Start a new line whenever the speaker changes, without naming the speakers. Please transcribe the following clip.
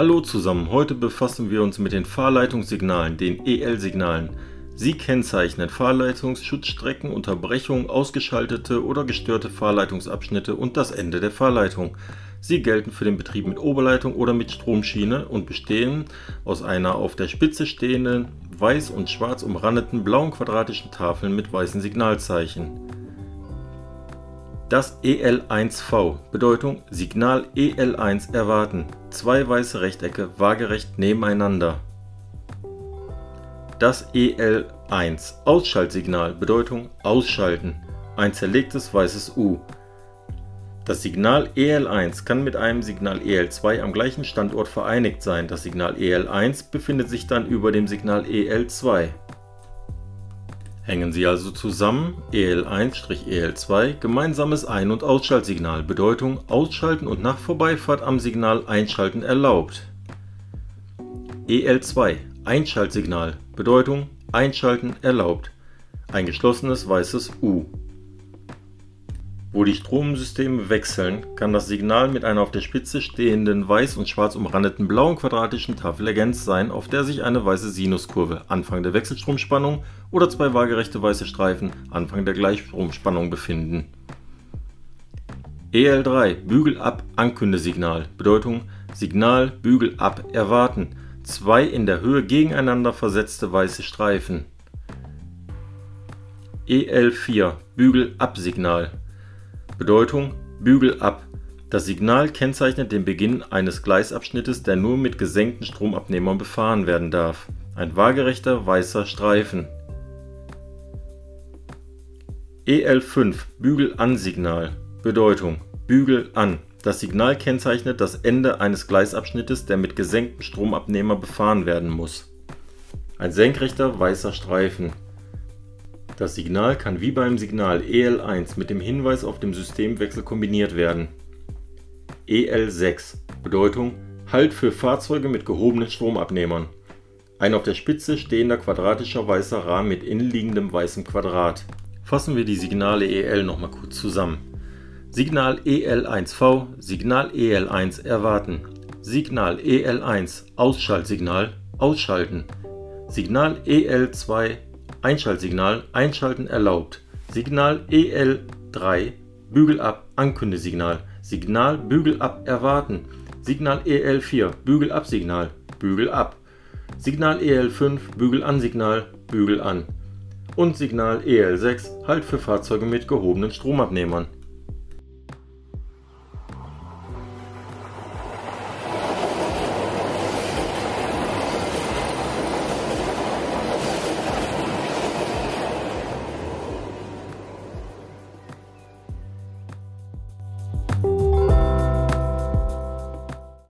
Hallo zusammen, heute befassen wir uns mit den Fahrleitungssignalen, den EL-Signalen. Sie kennzeichnen Fahrleitungsschutzstrecken, Unterbrechungen, ausgeschaltete oder gestörte Fahrleitungsabschnitte und das Ende der Fahrleitung. Sie gelten für den Betrieb mit Oberleitung oder mit Stromschiene und bestehen aus einer auf der Spitze stehenden, weiß und schwarz umrandeten blauen quadratischen Tafeln mit weißen Signalzeichen. Das EL1V Bedeutung Signal EL1 erwarten. Zwei weiße Rechtecke waagerecht nebeneinander. Das EL1 Ausschaltsignal Bedeutung Ausschalten. Ein zerlegtes weißes U. Das Signal EL1 kann mit einem Signal EL2 am gleichen Standort vereinigt sein. Das Signal EL1 befindet sich dann über dem Signal EL2. Hängen sie also zusammen, EL1-EL2, gemeinsames Ein- und Ausschaltsignal, Bedeutung Ausschalten und nach Vorbeifahrt am Signal einschalten erlaubt. EL2, Einschaltsignal, Bedeutung Einschalten erlaubt, ein geschlossenes weißes U. Wo die Stromsysteme wechseln, kann das Signal mit einer auf der Spitze stehenden weiß und schwarz umrandeten blauen quadratischen Tafel ergänzt sein, auf der sich eine weiße Sinuskurve Anfang der Wechselstromspannung oder zwei waagerechte weiße Streifen Anfang der Gleichstromspannung befinden. EL3 Bügel ab Ankündesignal Bedeutung Signal Bügel ab erwarten zwei in der Höhe gegeneinander versetzte weiße Streifen. EL4 Bügel ab Signal Bedeutung Bügel ab. Das Signal kennzeichnet den Beginn eines Gleisabschnittes, der nur mit gesenkten Stromabnehmern befahren werden darf. Ein waagerechter weißer Streifen. EL5 Bügel an Signal Bedeutung Bügel an. Das Signal kennzeichnet das Ende eines Gleisabschnittes, der mit gesenktem Stromabnehmer befahren werden muss. Ein senkrechter weißer Streifen das Signal kann wie beim Signal EL1 mit dem Hinweis auf dem Systemwechsel kombiniert werden. EL6 Bedeutung Halt für Fahrzeuge mit gehobenen Stromabnehmern. Ein auf der Spitze stehender quadratischer weißer Rahmen mit innenliegendem weißem Quadrat. Fassen wir die Signale EL nochmal kurz zusammen. Signal EL1V, Signal EL1 erwarten. Signal EL1 Ausschaltsignal ausschalten. Signal EL2 Einschaltsignal Einschalten erlaubt. Signal EL3 Bügel ab Ankündesignal. Signal Bügel ab erwarten. Signal EL4 Bügel ab Signal Bügel ab. Signal EL5 Bügel an Signal Bügel an. Und Signal EL6 Halt für Fahrzeuge mit gehobenen Stromabnehmern.